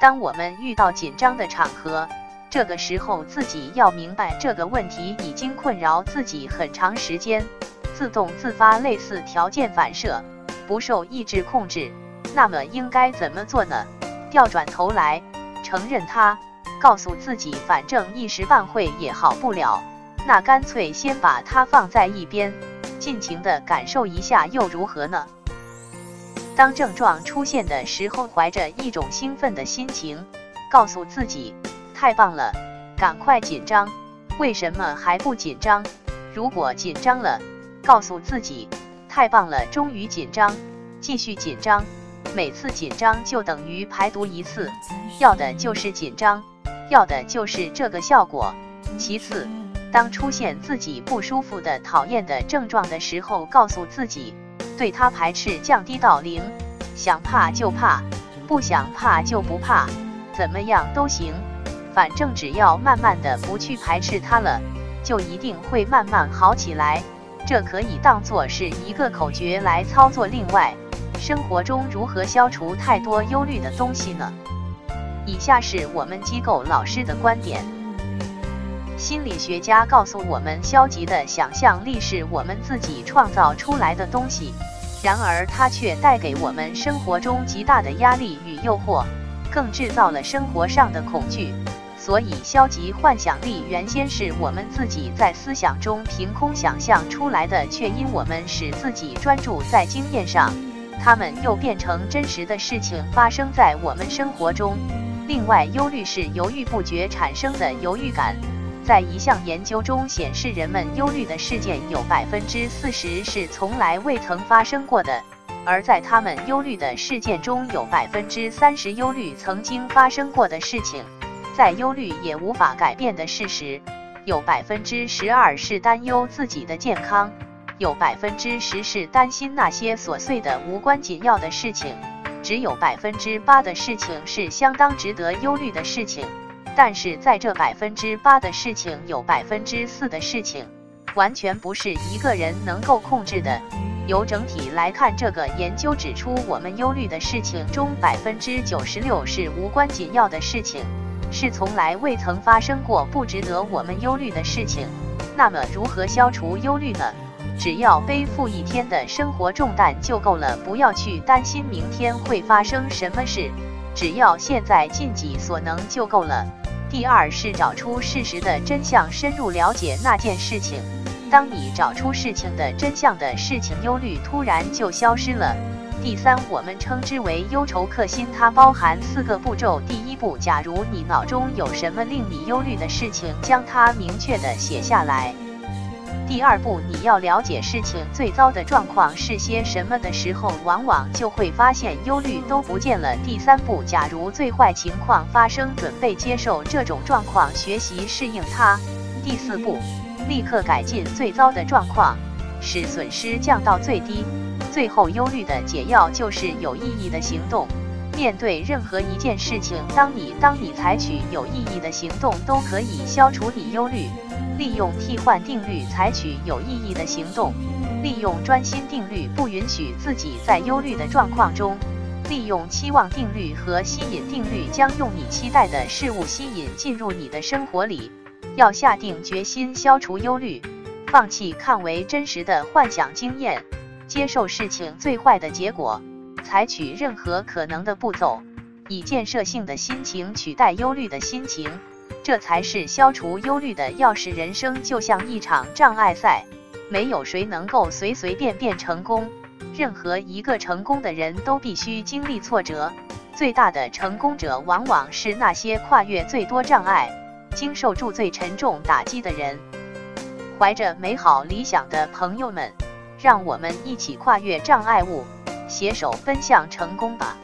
当我们遇到紧张的场合，这个时候自己要明白这个问题已经困扰自己很长时间，自动自发类似条件反射，不受意志控制。那么应该怎么做呢？调转头来，承认它，告诉自己，反正一时半会也好不了，那干脆先把它放在一边，尽情的感受一下又如何呢？当症状出现的时候，怀着一种兴奋的心情，告诉自己：“太棒了，赶快紧张！为什么还不紧张？如果紧张了，告诉自己：太棒了，终于紧张，继续紧张。每次紧张就等于排毒一次，要的就是紧张，要的就是这个效果。其次，当出现自己不舒服的、讨厌的症状的时候，告诉自己。”对它排斥降低到零，想怕就怕，不想怕就不怕，怎么样都行，反正只要慢慢的不去排斥它了，就一定会慢慢好起来。这可以当做是一个口诀来操作。另外，生活中如何消除太多忧虑的东西呢？以下是我们机构老师的观点。心理学家告诉我们，消极的想象力是我们自己创造出来的东西。然而，它却带给我们生活中极大的压力与诱惑，更制造了生活上的恐惧。所以，消极幻想力原先是我们自己在思想中凭空想象出来的，却因我们使自己专注在经验上，它们又变成真实的事情发生在我们生活中。另外，忧虑是犹豫不决产生的犹豫感。在一项研究中显示，人们忧虑的事件有百分之四十是从来未曾发生过的，而在他们忧虑的事件中有百分之三十忧虑曾经发生过的事情。在忧虑也无法改变的事实，有百分之十二是担忧自己的健康，有百分之十是担心那些琐碎的无关紧要的事情，只有百分之八的事情是相当值得忧虑的事情。但是在这百分之八的事情，有百分之四的事情，完全不是一个人能够控制的。由整体来看，这个研究指出，我们忧虑的事情中，百分之九十六是无关紧要的事情，是从来未曾发生过不值得我们忧虑的事情。那么，如何消除忧虑呢？只要背负一天的生活重担就够了，不要去担心明天会发生什么事，只要现在尽己所能就够了。第二是找出事实的真相，深入了解那件事情。当你找出事情的真相的事情，忧虑突然就消失了。第三，我们称之为忧愁克星，它包含四个步骤。第一步，假如你脑中有什么令你忧虑的事情，将它明确的写下来。第二步，你要了解事情最糟的状况是些什么的时候，往往就会发现忧虑都不见了。第三步，假如最坏情况发生，准备接受这种状况，学习适应它。第四步，立刻改进最糟的状况，使损失降到最低。最后，忧虑的解药就是有意义的行动。面对任何一件事情，当你当你采取有意义的行动，都可以消除你忧虑。利用替换定律，采取有意义的行动；利用专心定律，不允许自己在忧虑的状况中；利用期望定律和吸引定律，将用你期待的事物吸引进入你的生活里。要下定决心消除忧虑，放弃看为真实的幻想经验，接受事情最坏的结果，采取任何可能的步骤，以建设性的心情取代忧虑的心情。这才是消除忧虑的钥匙。人生就像一场障碍赛，没有谁能够随随便便成功。任何一个成功的人都必须经历挫折。最大的成功者往往是那些跨越最多障碍、经受住最沉重打击的人。怀着美好理想的朋友们，让我们一起跨越障碍物，携手奔向成功吧。